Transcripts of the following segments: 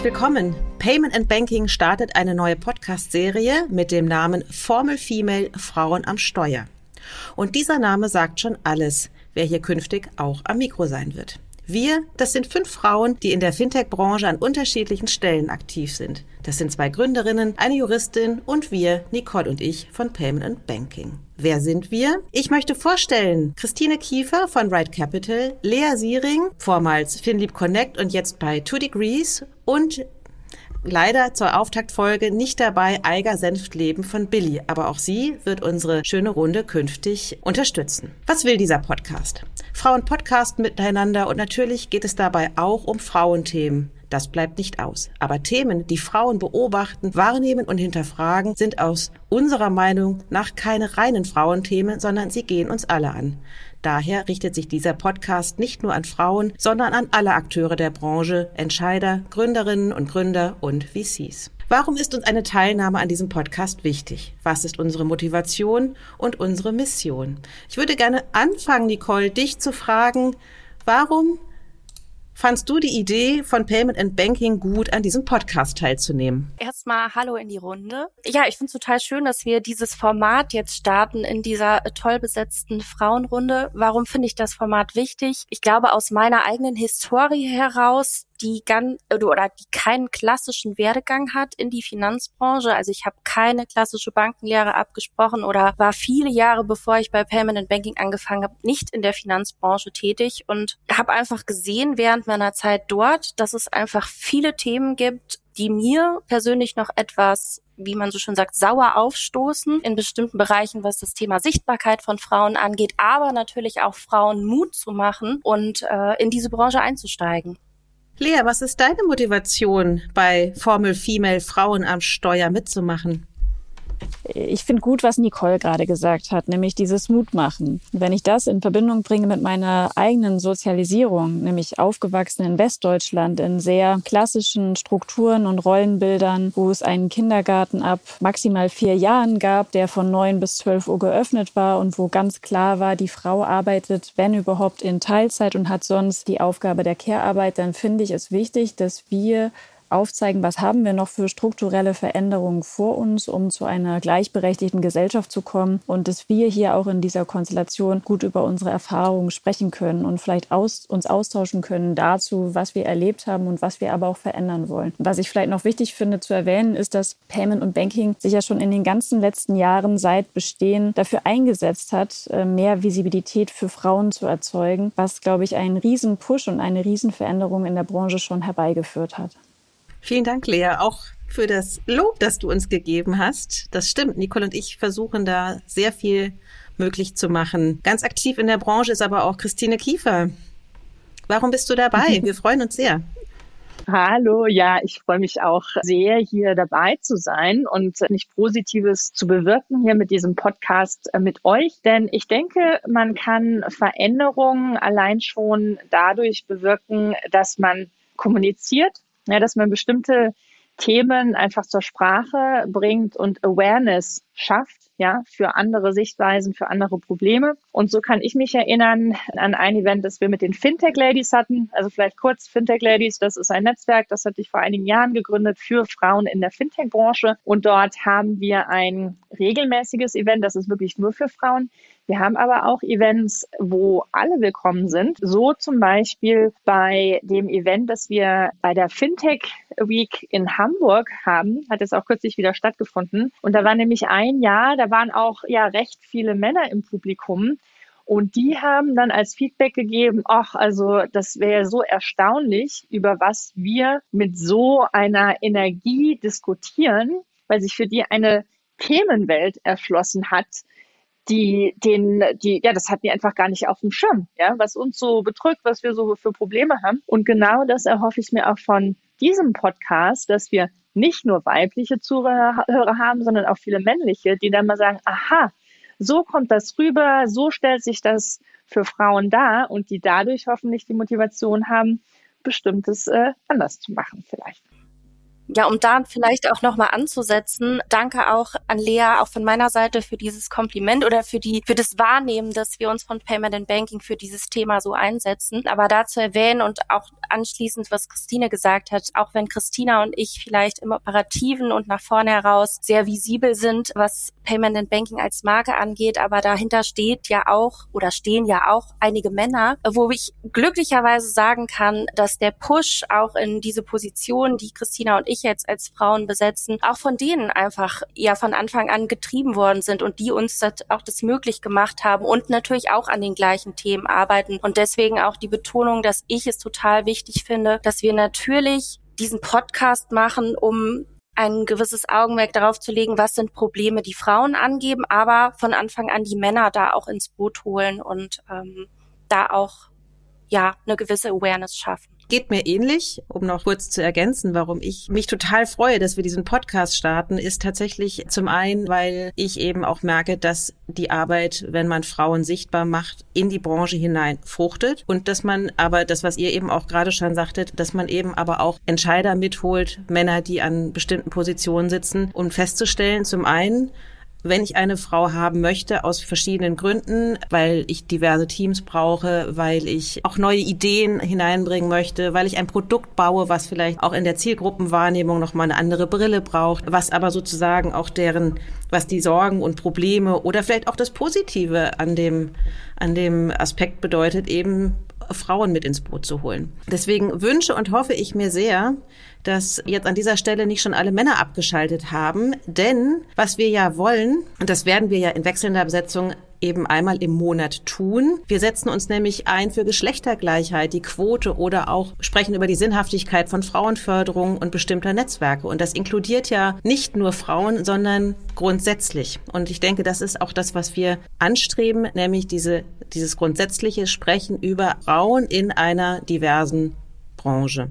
Herzlich willkommen. Payment and Banking startet eine neue Podcast-Serie mit dem Namen Formel Female Frauen am Steuer. Und dieser Name sagt schon alles, wer hier künftig auch am Mikro sein wird. Wir, das sind fünf Frauen, die in der Fintech-Branche an unterschiedlichen Stellen aktiv sind. Das sind zwei Gründerinnen, eine Juristin und wir, Nicole und ich von Payment and Banking. Wer sind wir? Ich möchte vorstellen Christine Kiefer von Right Capital, Lea Siering, vormals FinLeap Connect und jetzt bei Two Degrees und leider zur Auftaktfolge nicht dabei Eiger Senftleben von Billy, aber auch sie wird unsere schöne Runde künftig unterstützen. Was will dieser Podcast? Frauen podcasten miteinander und natürlich geht es dabei auch um Frauenthemen. Das bleibt nicht aus. Aber Themen, die Frauen beobachten, wahrnehmen und hinterfragen, sind aus unserer Meinung nach keine reinen Frauenthemen, sondern sie gehen uns alle an. Daher richtet sich dieser Podcast nicht nur an Frauen, sondern an alle Akteure der Branche, Entscheider, Gründerinnen und Gründer und VCs. Warum ist uns eine Teilnahme an diesem Podcast wichtig? Was ist unsere Motivation und unsere Mission? Ich würde gerne anfangen, Nicole, dich zu fragen, warum fandst du die Idee von Payment and Banking gut, an diesem Podcast teilzunehmen? Erstmal Hallo in die Runde. Ja, ich finde es total schön, dass wir dieses Format jetzt starten in dieser toll besetzten Frauenrunde. Warum finde ich das Format wichtig? Ich glaube, aus meiner eigenen Historie heraus die ganz oder die keinen klassischen Werdegang hat in die Finanzbranche. Also ich habe keine klassische Bankenlehre abgesprochen oder war viele Jahre bevor ich bei Payment and Banking angefangen habe, nicht in der Finanzbranche tätig und habe einfach gesehen während meiner Zeit dort, dass es einfach viele Themen gibt, die mir persönlich noch etwas wie man so schön sagt, sauer aufstoßen in bestimmten Bereichen, was das Thema Sichtbarkeit von Frauen angeht, aber natürlich auch Frauen Mut zu machen und äh, in diese Branche einzusteigen. Lea, was ist deine Motivation, bei Formel Female Frauen am Steuer mitzumachen? Ich finde gut, was Nicole gerade gesagt hat, nämlich dieses Mutmachen. Wenn ich das in Verbindung bringe mit meiner eigenen Sozialisierung, nämlich aufgewachsen in Westdeutschland in sehr klassischen Strukturen und Rollenbildern, wo es einen Kindergarten ab maximal vier Jahren gab, der von neun bis zwölf Uhr geöffnet war und wo ganz klar war, die Frau arbeitet, wenn überhaupt, in Teilzeit und hat sonst die Aufgabe der Care-Arbeit, dann finde ich es wichtig, dass wir aufzeigen, was haben wir noch für strukturelle Veränderungen vor uns, um zu einer gleichberechtigten Gesellschaft zu kommen und dass wir hier auch in dieser Konstellation gut über unsere Erfahrungen sprechen können und vielleicht aus, uns austauschen können dazu, was wir erlebt haben und was wir aber auch verändern wollen. Was ich vielleicht noch wichtig finde zu erwähnen, ist, dass Payment und Banking sich ja schon in den ganzen letzten Jahren seit Bestehen dafür eingesetzt hat, äh, mehr Visibilität für Frauen zu erzeugen, was, glaube ich, einen riesen Push und eine riesen Veränderung in der Branche schon herbeigeführt hat. Vielen Dank, Lea, auch für das Lob, das du uns gegeben hast. Das stimmt. Nicole und ich versuchen da sehr viel möglich zu machen. Ganz aktiv in der Branche ist aber auch Christine Kiefer. Warum bist du dabei? Wir freuen uns sehr. Hallo, ja, ich freue mich auch sehr, hier dabei zu sein und nicht Positives zu bewirken hier mit diesem Podcast äh, mit euch. Denn ich denke, man kann Veränderungen allein schon dadurch bewirken, dass man kommuniziert, ja, dass man bestimmte Themen einfach zur Sprache bringt und Awareness schafft ja, für andere Sichtweisen, für andere Probleme. Und so kann ich mich erinnern an ein Event, das wir mit den Fintech Ladies hatten. Also vielleicht kurz Fintech Ladies, das ist ein Netzwerk, das hatte ich vor einigen Jahren gegründet für Frauen in der Fintech-Branche. Und dort haben wir ein regelmäßiges Event, das ist wirklich nur für Frauen. Wir haben aber auch Events, wo alle willkommen sind. So zum Beispiel bei dem Event, das wir bei der Fintech Week in Hamburg haben, hat es auch kürzlich wieder stattgefunden. Und da war nämlich ein Jahr, da waren auch ja recht viele Männer im Publikum. Und die haben dann als Feedback gegeben, ach, also das wäre so erstaunlich, über was wir mit so einer Energie diskutieren, weil sich für die eine Themenwelt erschlossen hat, die den, die, ja, das hatten die einfach gar nicht auf dem Schirm, ja, was uns so bedrückt, was wir so für Probleme haben. Und genau das erhoffe ich mir auch von diesem Podcast, dass wir nicht nur weibliche Zuhörer haben, sondern auch viele männliche, die dann mal sagen, aha, so kommt das rüber, so stellt sich das für Frauen dar und die dadurch hoffentlich die Motivation haben, bestimmtes äh, anders zu machen vielleicht. Ja, um da vielleicht auch nochmal anzusetzen, danke auch an Lea, auch von meiner Seite für dieses Kompliment oder für die, für das Wahrnehmen, dass wir uns von Payment and Banking für dieses Thema so einsetzen. Aber dazu erwähnen und auch anschließend, was Christine gesagt hat, auch wenn Christina und ich vielleicht im Operativen und nach vorne heraus sehr visibel sind, was Payment and Banking als Marke angeht, aber dahinter steht ja auch oder stehen ja auch einige Männer, wo ich glücklicherweise sagen kann, dass der Push auch in diese Position, die Christina und ich jetzt als Frauen besetzen, auch von denen einfach ja von Anfang an getrieben worden sind und die uns das auch das möglich gemacht haben und natürlich auch an den gleichen Themen arbeiten. Und deswegen auch die Betonung, dass ich es total wichtig finde, dass wir natürlich diesen Podcast machen, um ein gewisses Augenmerk darauf zu legen, was sind Probleme, die Frauen angeben, aber von Anfang an die Männer da auch ins Boot holen und ähm, da auch ja eine gewisse Awareness schaffen. Geht mir ähnlich, um noch kurz zu ergänzen, warum ich mich total freue, dass wir diesen Podcast starten, ist tatsächlich zum einen, weil ich eben auch merke, dass die Arbeit, wenn man Frauen sichtbar macht, in die Branche hinein fruchtet und dass man aber das, was ihr eben auch gerade schon sagtet, dass man eben aber auch Entscheider mitholt, Männer, die an bestimmten Positionen sitzen, um festzustellen, zum einen, wenn ich eine Frau haben möchte, aus verschiedenen Gründen, weil ich diverse Teams brauche, weil ich auch neue Ideen hineinbringen möchte, weil ich ein Produkt baue, was vielleicht auch in der Zielgruppenwahrnehmung nochmal eine andere Brille braucht, was aber sozusagen auch deren, was die Sorgen und Probleme oder vielleicht auch das Positive an dem, an dem Aspekt bedeutet, eben Frauen mit ins Boot zu holen. Deswegen wünsche und hoffe ich mir sehr, dass jetzt an dieser Stelle nicht schon alle Männer abgeschaltet haben. Denn was wir ja wollen, und das werden wir ja in wechselnder Besetzung eben einmal im Monat tun. Wir setzen uns nämlich ein für Geschlechtergleichheit, die Quote oder auch sprechen über die Sinnhaftigkeit von Frauenförderung und bestimmter Netzwerke. Und das inkludiert ja nicht nur Frauen, sondern grundsätzlich. Und ich denke, das ist auch das, was wir anstreben, nämlich diese, dieses grundsätzliche Sprechen über Frauen in einer diversen Branche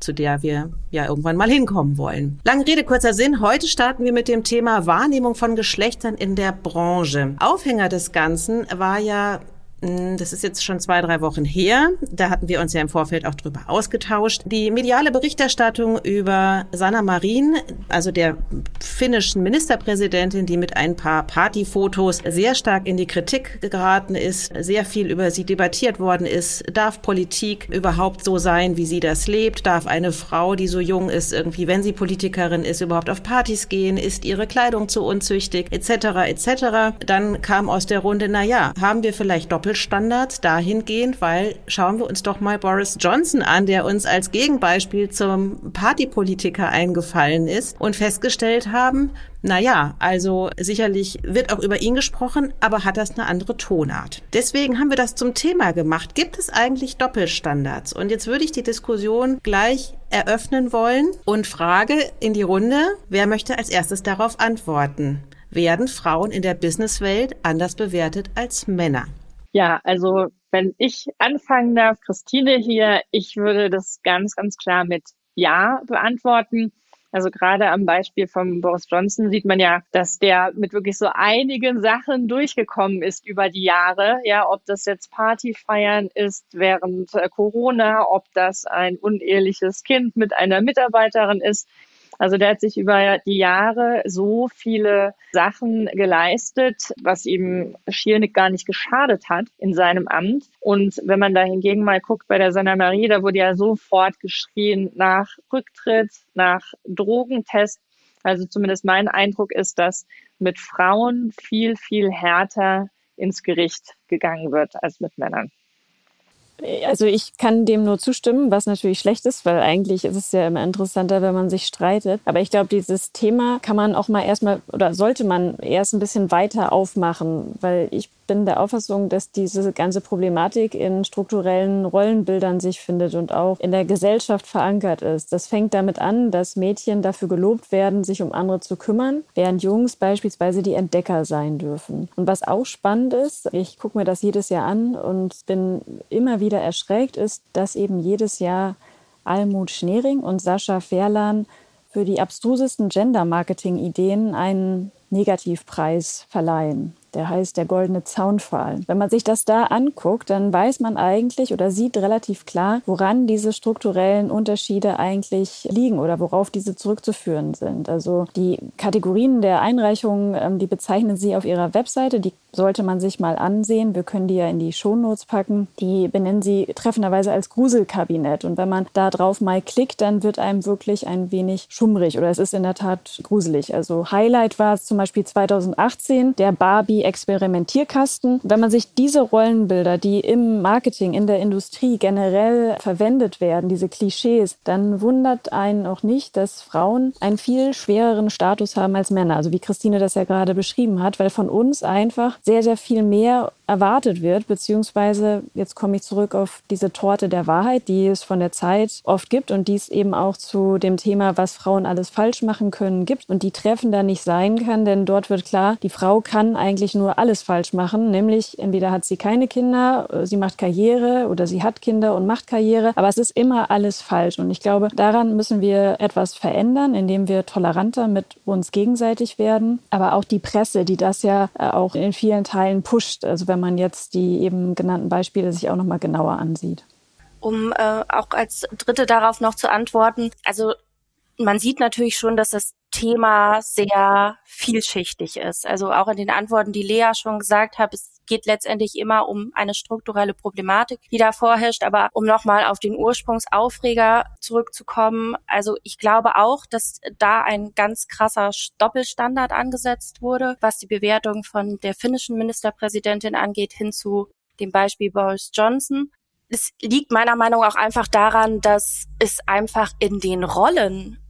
zu der wir ja irgendwann mal hinkommen wollen. Lange Rede, kurzer Sinn. Heute starten wir mit dem Thema Wahrnehmung von Geschlechtern in der Branche. Aufhänger des Ganzen war ja das ist jetzt schon zwei, drei Wochen her. Da hatten wir uns ja im Vorfeld auch drüber ausgetauscht. Die mediale Berichterstattung über Sanna Marin, also der finnischen Ministerpräsidentin, die mit ein paar Partyfotos sehr stark in die Kritik geraten ist, sehr viel über sie debattiert worden ist. Darf Politik überhaupt so sein, wie sie das lebt? Darf eine Frau, die so jung ist, irgendwie, wenn sie Politikerin ist, überhaupt auf Partys gehen? Ist ihre Kleidung zu unzüchtig? Etc. etc. Dann kam aus der Runde, na ja, haben wir vielleicht doppelt Doppelstandards dahingehend, weil schauen wir uns doch mal Boris Johnson an, der uns als Gegenbeispiel zum Partypolitiker eingefallen ist und festgestellt haben, na ja, also sicherlich wird auch über ihn gesprochen, aber hat das eine andere Tonart. Deswegen haben wir das zum Thema gemacht. Gibt es eigentlich Doppelstandards? Und jetzt würde ich die Diskussion gleich eröffnen wollen und frage in die Runde, wer möchte als erstes darauf antworten? Werden Frauen in der Businesswelt anders bewertet als Männer? Ja, also wenn ich anfangen darf, Christine hier, ich würde das ganz, ganz klar mit Ja beantworten. Also gerade am Beispiel von Boris Johnson sieht man ja, dass der mit wirklich so einigen Sachen durchgekommen ist über die Jahre. Ja, ob das jetzt Partyfeiern ist während äh, Corona, ob das ein uneheliches Kind mit einer Mitarbeiterin ist. Also der hat sich über die Jahre so viele Sachen geleistet, was ihm schier gar nicht geschadet hat in seinem Amt. Und wenn man da hingegen mal guckt bei der Sanna Marie, da wurde ja sofort geschrien nach Rücktritt, nach Drogentest. Also zumindest mein Eindruck ist, dass mit Frauen viel, viel härter ins Gericht gegangen wird als mit Männern. Also ich kann dem nur zustimmen, was natürlich schlecht ist, weil eigentlich ist es ja immer interessanter, wenn man sich streitet. Aber ich glaube, dieses Thema kann man auch mal erstmal oder sollte man erst ein bisschen weiter aufmachen, weil ich bin der Auffassung, dass diese ganze Problematik in strukturellen Rollenbildern sich findet und auch in der Gesellschaft verankert ist. Das fängt damit an, dass Mädchen dafür gelobt werden, sich um andere zu kümmern, während Jungs beispielsweise die Entdecker sein dürfen. Und was auch spannend ist, ich gucke mir das jedes Jahr an und bin immer wieder erschreckt, ist, dass eben jedes Jahr Almut Schnering und Sascha Verlan für die abstrusesten Gender-Marketing-Ideen einen Negativpreis verleihen. Der heißt der goldene Zaunpfahl. Wenn man sich das da anguckt, dann weiß man eigentlich oder sieht relativ klar, woran diese strukturellen Unterschiede eigentlich liegen oder worauf diese zurückzuführen sind. Also die Kategorien der Einreichungen, ähm, die bezeichnen Sie auf Ihrer Webseite. Die sollte man sich mal ansehen. Wir können die ja in die Shownotes packen. Die benennen sie treffenderweise als Gruselkabinett. Und wenn man da drauf mal klickt, dann wird einem wirklich ein wenig schummrig oder es ist in der Tat gruselig. Also Highlight war es zum Beispiel 2018, der Barbie-Experimentierkasten. Wenn man sich diese Rollenbilder, die im Marketing, in der Industrie generell verwendet werden, diese Klischees, dann wundert einen auch nicht, dass Frauen einen viel schwereren Status haben als Männer. Also wie Christine das ja gerade beschrieben hat, weil von uns einfach sehr, sehr viel mehr erwartet wird, beziehungsweise jetzt komme ich zurück auf diese Torte der Wahrheit, die es von der Zeit oft gibt und die es eben auch zu dem Thema, was Frauen alles falsch machen können, gibt und die treffender nicht sein kann, denn dort wird klar, die Frau kann eigentlich nur alles falsch machen, nämlich entweder hat sie keine Kinder, sie macht Karriere oder sie hat Kinder und macht Karriere, aber es ist immer alles falsch. Und ich glaube, daran müssen wir etwas verändern, indem wir toleranter mit uns gegenseitig werden, aber auch die Presse, die das ja äh, auch in vielen Teilen pusht, also wenn man jetzt die eben genannten Beispiele sich auch noch mal genauer ansieht. Um äh, auch als Dritte darauf noch zu antworten, also man sieht natürlich schon, dass das Thema sehr vielschichtig ist. Also auch in den Antworten, die Lea schon gesagt hat, es geht letztendlich immer um eine strukturelle Problematik, die da vorherrscht. Aber um nochmal auf den Ursprungsaufreger zurückzukommen, also ich glaube auch, dass da ein ganz krasser Doppelstandard angesetzt wurde, was die Bewertung von der finnischen Ministerpräsidentin angeht, hin zu dem Beispiel Boris Johnson. Es liegt meiner Meinung auch einfach daran, dass es einfach in den Rollen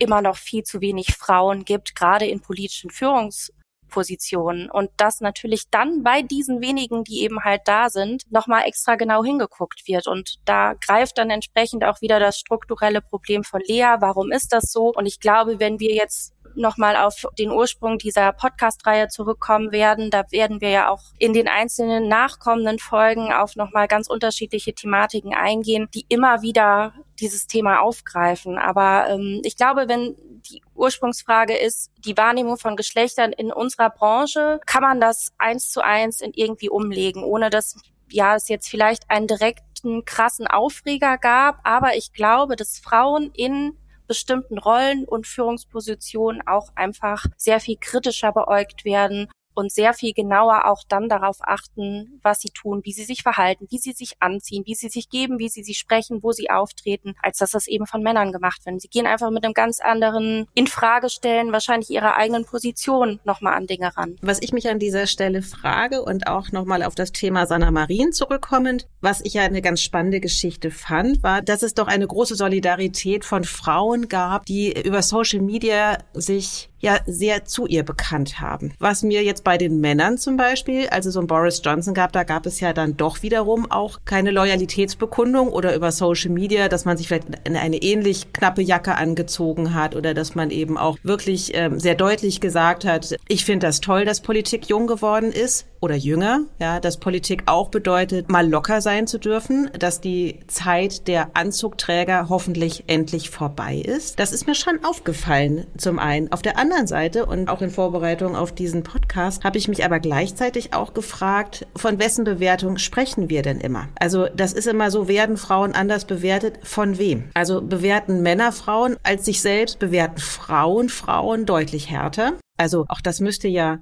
immer noch viel zu wenig Frauen gibt, gerade in politischen Führungspositionen. Und dass natürlich dann bei diesen wenigen, die eben halt da sind, nochmal extra genau hingeguckt wird. Und da greift dann entsprechend auch wieder das strukturelle Problem von Lea. Warum ist das so? Und ich glaube, wenn wir jetzt nochmal auf den Ursprung dieser Podcast-Reihe zurückkommen werden. Da werden wir ja auch in den einzelnen nachkommenden Folgen auf nochmal ganz unterschiedliche Thematiken eingehen, die immer wieder dieses Thema aufgreifen. Aber ähm, ich glaube, wenn die Ursprungsfrage ist, die Wahrnehmung von Geschlechtern in unserer Branche, kann man das eins zu eins in irgendwie umlegen, ohne dass ja es jetzt vielleicht einen direkten krassen Aufreger gab. Aber ich glaube, dass Frauen in bestimmten Rollen und Führungspositionen auch einfach sehr viel kritischer beäugt werden und sehr viel genauer auch dann darauf achten, was sie tun, wie sie sich verhalten, wie sie sich anziehen, wie sie sich geben, wie sie sich sprechen, wo sie auftreten, als dass das eben von Männern gemacht wird. Sie gehen einfach mit einem ganz anderen Infragestellen, wahrscheinlich ihrer eigenen Position nochmal an Dinge ran. Was ich mich an dieser Stelle frage und auch nochmal auf das Thema Sanna Marin zurückkommend, was ich ja eine ganz spannende Geschichte fand, war, dass es doch eine große Solidarität von Frauen gab, die über Social Media sich ja sehr zu ihr bekannt haben. Was mir jetzt bei den Männern zum Beispiel, also so ein Boris Johnson gab, da gab es ja dann doch wiederum auch keine Loyalitätsbekundung oder über Social Media, dass man sich vielleicht eine ähnlich knappe Jacke angezogen hat oder dass man eben auch wirklich ähm, sehr deutlich gesagt hat, ich finde das toll, dass Politik jung geworden ist oder jünger, ja, dass Politik auch bedeutet, mal locker sein zu dürfen, dass die Zeit der Anzugträger hoffentlich endlich vorbei ist. Das ist mir schon aufgefallen, zum einen. Auf der anderen Seite und auch in Vorbereitung auf diesen Podcast habe ich mich aber gleichzeitig auch gefragt, von wessen Bewertung sprechen wir denn immer? Also das ist immer so, werden Frauen anders bewertet? Von wem? Also bewerten Männer Frauen als sich selbst, bewerten Frauen Frauen deutlich härter. Also auch das müsste ja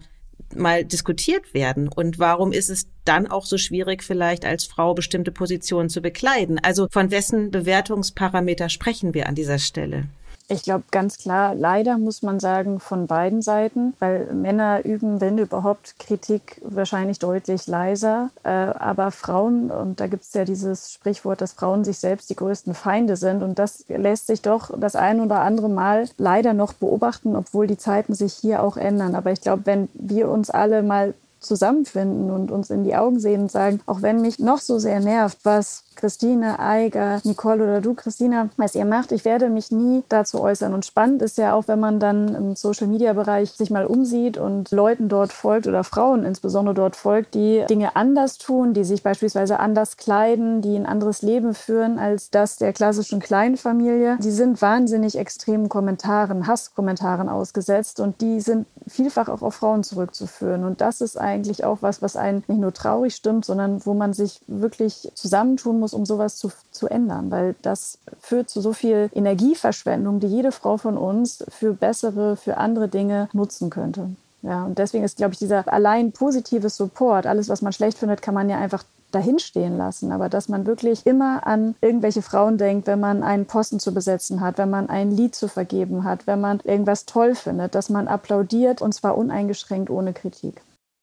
mal diskutiert werden. Und warum ist es dann auch so schwierig, vielleicht als Frau bestimmte Positionen zu bekleiden? Also von wessen Bewertungsparameter sprechen wir an dieser Stelle? Ich glaube ganz klar, leider muss man sagen, von beiden Seiten, weil Männer üben, wenn überhaupt, Kritik wahrscheinlich deutlich leiser. Äh, aber Frauen, und da gibt es ja dieses Sprichwort, dass Frauen sich selbst die größten Feinde sind. Und das lässt sich doch das ein oder andere Mal leider noch beobachten, obwohl die Zeiten sich hier auch ändern. Aber ich glaube, wenn wir uns alle mal zusammenfinden und uns in die Augen sehen und sagen, auch wenn mich noch so sehr nervt, was Christine, Eiger, Nicole oder du, Christina, was ihr macht. Ich werde mich nie dazu äußern. Und spannend ist ja auch, wenn man dann im Social-Media-Bereich sich mal umsieht und Leuten dort folgt oder Frauen insbesondere dort folgt, die Dinge anders tun, die sich beispielsweise anders kleiden, die ein anderes Leben führen als das der klassischen Kleinfamilie. Die sind wahnsinnig extremen Kommentaren, Hasskommentaren ausgesetzt und die sind vielfach auch auf Frauen zurückzuführen. Und das ist eigentlich auch was, was einen nicht nur traurig stimmt, sondern wo man sich wirklich zusammentun muss, um sowas zu, zu ändern. Weil das führt zu so viel Energieverschwendung, die jede Frau von uns für bessere, für andere Dinge nutzen könnte. Ja, und deswegen ist, glaube ich, dieser allein positive Support, alles, was man schlecht findet, kann man ja einfach dahinstehen lassen. Aber dass man wirklich immer an irgendwelche Frauen denkt, wenn man einen Posten zu besetzen hat, wenn man ein Lied zu vergeben hat, wenn man irgendwas toll findet, dass man applaudiert und zwar uneingeschränkt ohne Kritik.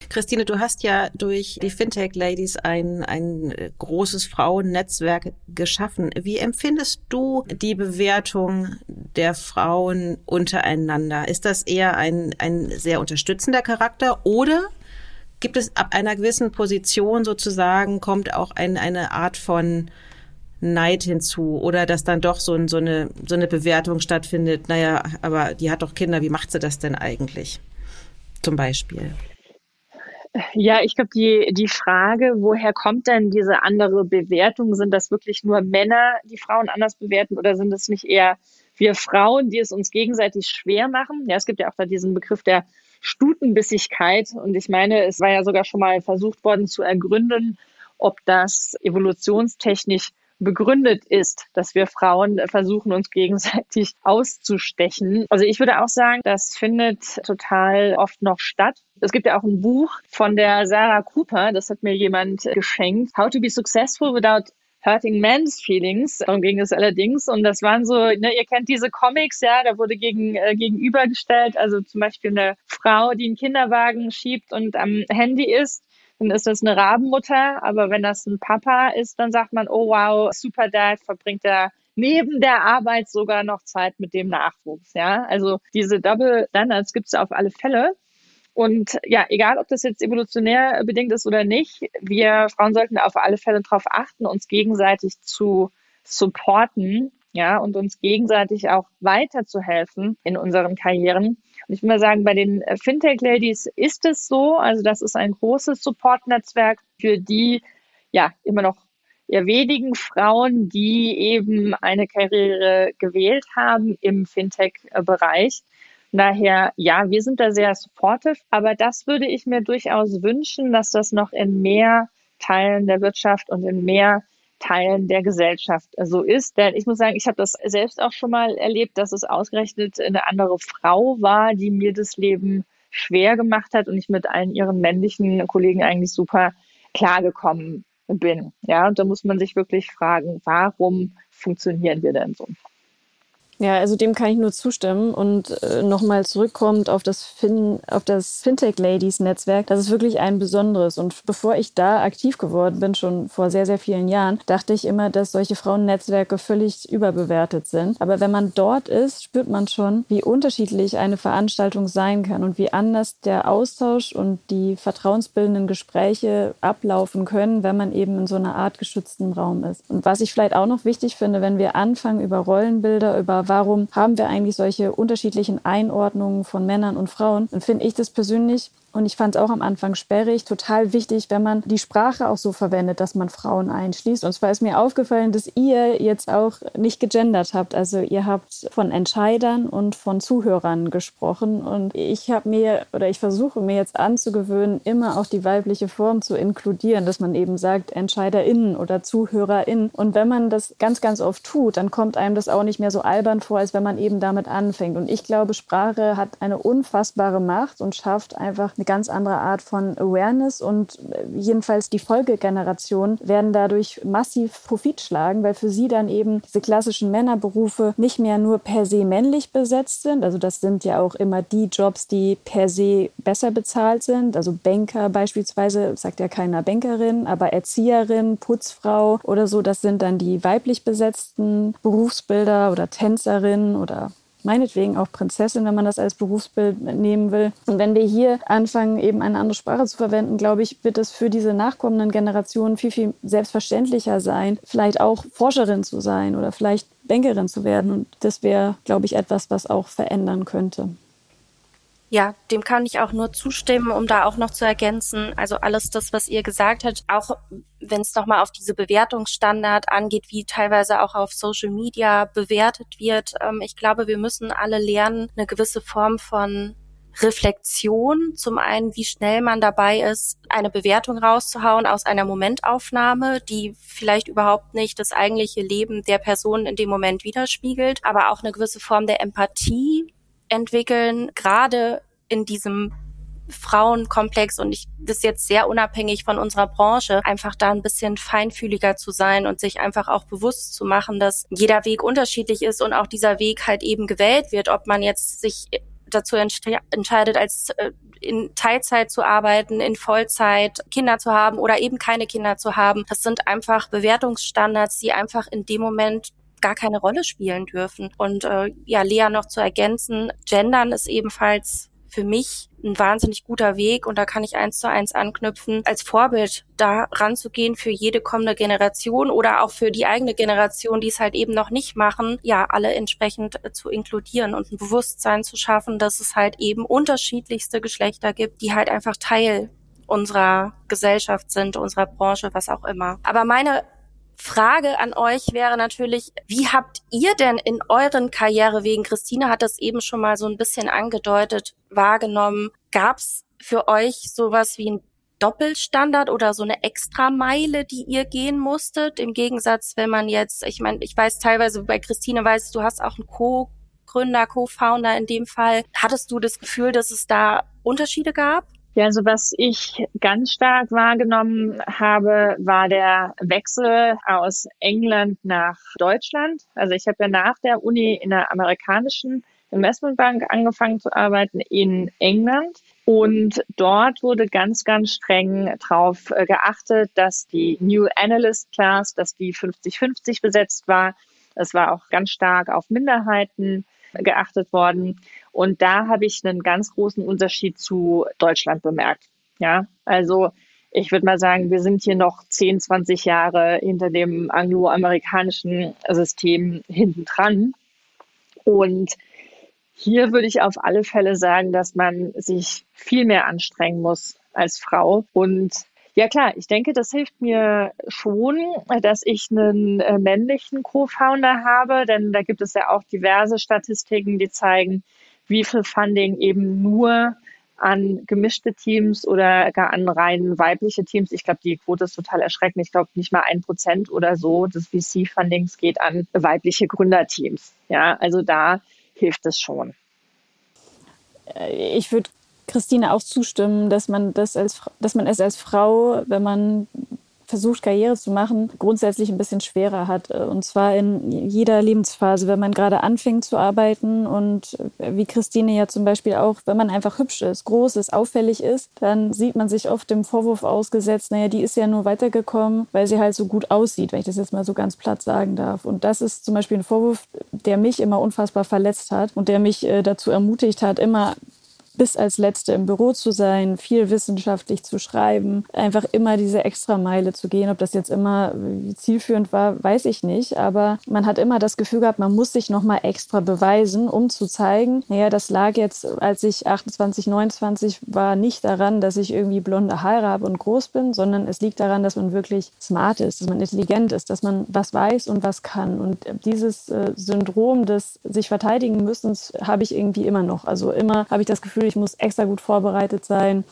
Christine, du hast ja durch die Fintech Ladies ein, ein großes Frauennetzwerk geschaffen. Wie empfindest du die Bewertung der Frauen untereinander? Ist das eher ein, ein sehr unterstützender Charakter oder gibt es ab einer gewissen Position sozusagen, kommt auch ein, eine Art von Neid hinzu oder dass dann doch so, ein, so, eine, so eine Bewertung stattfindet, naja, aber die hat doch Kinder, wie macht sie das denn eigentlich? Zum Beispiel. Ja, ich glaube, die, die Frage, woher kommt denn diese andere Bewertung? Sind das wirklich nur Männer, die Frauen anders bewerten oder sind es nicht eher wir Frauen, die es uns gegenseitig schwer machen? Ja, es gibt ja auch da diesen Begriff der Stutenbissigkeit und ich meine, es war ja sogar schon mal versucht worden zu ergründen, ob das evolutionstechnisch begründet ist, dass wir Frauen versuchen, uns gegenseitig auszustechen. Also ich würde auch sagen, das findet total oft noch statt. Es gibt ja auch ein Buch von der Sarah Cooper, das hat mir jemand geschenkt. How to be successful without Hurting Men's Feelings. Darum ging es allerdings. Und das waren so, ne, ihr kennt diese Comics, ja, da wurde gegen, äh, gegenübergestellt. Also zum Beispiel eine Frau, die einen Kinderwagen schiebt und am Handy ist dann ist das eine Rabenmutter. Aber wenn das ein Papa ist, dann sagt man, oh wow, super Dad, verbringt er neben der Arbeit sogar noch Zeit mit dem Nachwuchs. Ja, also diese Double Standards gibt es auf alle Fälle. Und ja, egal ob das jetzt evolutionär bedingt ist oder nicht, wir Frauen sollten auf alle Fälle darauf achten, uns gegenseitig zu supporten, ja, und uns gegenseitig auch weiterzuhelfen in unseren Karrieren. Und ich will mal sagen, bei den äh, Fintech-Ladies ist es so. Also das ist ein großes Support-Netzwerk für die, ja, immer noch eher wenigen Frauen, die eben eine Karriere gewählt haben im Fintech-Bereich. Daher, ja, wir sind da sehr supportive, aber das würde ich mir durchaus wünschen, dass das noch in mehr Teilen der Wirtschaft und in mehr Teilen der Gesellschaft so ist. Denn ich muss sagen, ich habe das selbst auch schon mal erlebt, dass es ausgerechnet eine andere Frau war, die mir das Leben schwer gemacht hat und ich mit allen ihren männlichen Kollegen eigentlich super klargekommen bin. Ja, und da muss man sich wirklich fragen, warum funktionieren wir denn so? Ja, also dem kann ich nur zustimmen und äh, nochmal zurückkommt auf das, fin auf das Fintech Ladies Netzwerk. Das ist wirklich ein besonderes. Und bevor ich da aktiv geworden bin, schon vor sehr, sehr vielen Jahren, dachte ich immer, dass solche Frauennetzwerke völlig überbewertet sind. Aber wenn man dort ist, spürt man schon, wie unterschiedlich eine Veranstaltung sein kann und wie anders der Austausch und die vertrauensbildenden Gespräche ablaufen können, wenn man eben in so einer Art geschützten Raum ist. Und was ich vielleicht auch noch wichtig finde, wenn wir anfangen, über Rollenbilder, über warum haben wir eigentlich solche unterschiedlichen Einordnungen von Männern und Frauen, dann finde ich das persönlich und ich fand es auch am Anfang sperrig, total wichtig, wenn man die Sprache auch so verwendet, dass man Frauen einschließt. Und zwar ist mir aufgefallen, dass ihr jetzt auch nicht gegendert habt. Also ihr habt von Entscheidern und von Zuhörern gesprochen. Und ich habe mir oder ich versuche mir jetzt anzugewöhnen, immer auch die weibliche Form zu inkludieren, dass man eben sagt EntscheiderInnen oder ZuhörerInnen. Und wenn man das ganz, ganz oft tut, dann kommt einem das auch nicht mehr so albern vor, als wenn man eben damit anfängt. Und ich glaube, Sprache hat eine unfassbare Macht und schafft einfach eine ganz andere Art von Awareness und äh, jedenfalls die Folgegeneration werden dadurch massiv Profit schlagen, weil für sie dann eben diese klassischen Männerberufe nicht mehr nur per se männlich besetzt sind. Also das sind ja auch immer die Jobs, die per se besser bezahlt sind. Also Banker beispielsweise, sagt ja keiner Bankerin, aber Erzieherin, Putzfrau oder so, das sind dann die weiblich besetzten Berufsbilder oder Tänzerin oder meinetwegen auch Prinzessin, wenn man das als Berufsbild nehmen will. Und wenn wir hier anfangen, eben eine andere Sprache zu verwenden, glaube ich, wird es für diese nachkommenden Generationen viel, viel selbstverständlicher sein, vielleicht auch Forscherin zu sein oder vielleicht Bankerin zu werden. Und das wäre, glaube ich, etwas, was auch verändern könnte. Ja, dem kann ich auch nur zustimmen, um da auch noch zu ergänzen. Also alles das, was ihr gesagt habt, auch wenn es nochmal auf diese Bewertungsstandard angeht, wie teilweise auch auf Social Media bewertet wird. Ähm, ich glaube, wir müssen alle lernen, eine gewisse Form von Reflexion. Zum einen, wie schnell man dabei ist, eine Bewertung rauszuhauen aus einer Momentaufnahme, die vielleicht überhaupt nicht das eigentliche Leben der Person in dem Moment widerspiegelt, aber auch eine gewisse Form der Empathie entwickeln, gerade in diesem Frauenkomplex und ich das jetzt sehr unabhängig von unserer Branche, einfach da ein bisschen feinfühliger zu sein und sich einfach auch bewusst zu machen, dass jeder Weg unterschiedlich ist und auch dieser Weg halt eben gewählt wird, ob man jetzt sich dazu entscheidet, als äh, in Teilzeit zu arbeiten, in Vollzeit Kinder zu haben oder eben keine Kinder zu haben. Das sind einfach Bewertungsstandards, die einfach in dem Moment gar keine Rolle spielen dürfen. Und äh, ja, Lea noch zu ergänzen, Gendern ist ebenfalls für mich ein wahnsinnig guter Weg und da kann ich eins zu eins anknüpfen, als Vorbild da ranzugehen für jede kommende Generation oder auch für die eigene Generation, die es halt eben noch nicht machen, ja, alle entsprechend äh, zu inkludieren und ein Bewusstsein zu schaffen, dass es halt eben unterschiedlichste Geschlechter gibt, die halt einfach Teil unserer Gesellschaft sind, unserer Branche, was auch immer. Aber meine Frage an euch wäre natürlich, wie habt ihr denn in euren Karrierewegen, Christine hat das eben schon mal so ein bisschen angedeutet, wahrgenommen, gab es für euch sowas wie ein Doppelstandard oder so eine Extrameile, die ihr gehen musstet? Im Gegensatz, wenn man jetzt, ich meine, ich weiß teilweise bei Christine weiß, du hast auch einen Co-Gründer, Co-Founder in dem Fall. Hattest du das Gefühl, dass es da Unterschiede gab? Ja, also was ich ganz stark wahrgenommen habe, war der Wechsel aus England nach Deutschland. Also ich habe ja nach der Uni in der amerikanischen Investmentbank angefangen zu arbeiten in England. Und dort wurde ganz, ganz streng darauf äh, geachtet, dass die New Analyst Class, dass die 50-50 besetzt war. Es war auch ganz stark auf Minderheiten geachtet worden. Und da habe ich einen ganz großen Unterschied zu Deutschland bemerkt. Ja, also ich würde mal sagen, wir sind hier noch 10, 20 Jahre hinter dem angloamerikanischen System hinten dran. Und hier würde ich auf alle Fälle sagen, dass man sich viel mehr anstrengen muss als Frau. Und ja klar, ich denke, das hilft mir schon, dass ich einen äh, männlichen Co-Founder habe, denn da gibt es ja auch diverse Statistiken, die zeigen, wie viel Funding eben nur an gemischte Teams oder gar an rein weibliche Teams. Ich glaube, die Quote ist total erschreckend. Ich glaube, nicht mal ein Prozent oder so des VC-Fundings geht an weibliche Gründerteams. Ja, also da hilft es schon. Ich würde Christine auch zustimmen, dass man das als, dass man es als Frau, wenn man versucht, Karriere zu machen, grundsätzlich ein bisschen schwerer hat. Äh, und zwar in jeder Lebensphase, wenn man gerade anfängt zu arbeiten und äh, wie Christine ja zum Beispiel auch, wenn man einfach hübsch ist, groß ist, auffällig ist, dann sieht man sich oft dem Vorwurf ausgesetzt, naja, die ist ja nur weitergekommen, weil sie halt so gut aussieht, wenn ich das jetzt mal so ganz platt sagen darf. Und das ist zum Beispiel ein Vorwurf, der mich immer unfassbar verletzt hat und der mich äh, dazu ermutigt hat, immer bis als Letzte im Büro zu sein, viel wissenschaftlich zu schreiben, einfach immer diese Extrameile zu gehen. Ob das jetzt immer zielführend war, weiß ich nicht. Aber man hat immer das Gefühl gehabt, man muss sich nochmal extra beweisen, um zu zeigen, naja, das lag jetzt, als ich 28, 29 war, nicht daran, dass ich irgendwie blonde Haare habe und groß bin, sondern es liegt daran, dass man wirklich smart ist, dass man intelligent ist, dass man was weiß und was kann. Und dieses äh, Syndrom des sich verteidigen müssen habe ich irgendwie immer noch. Also immer habe ich das Gefühl, ich muss extra gut vorbereitet sein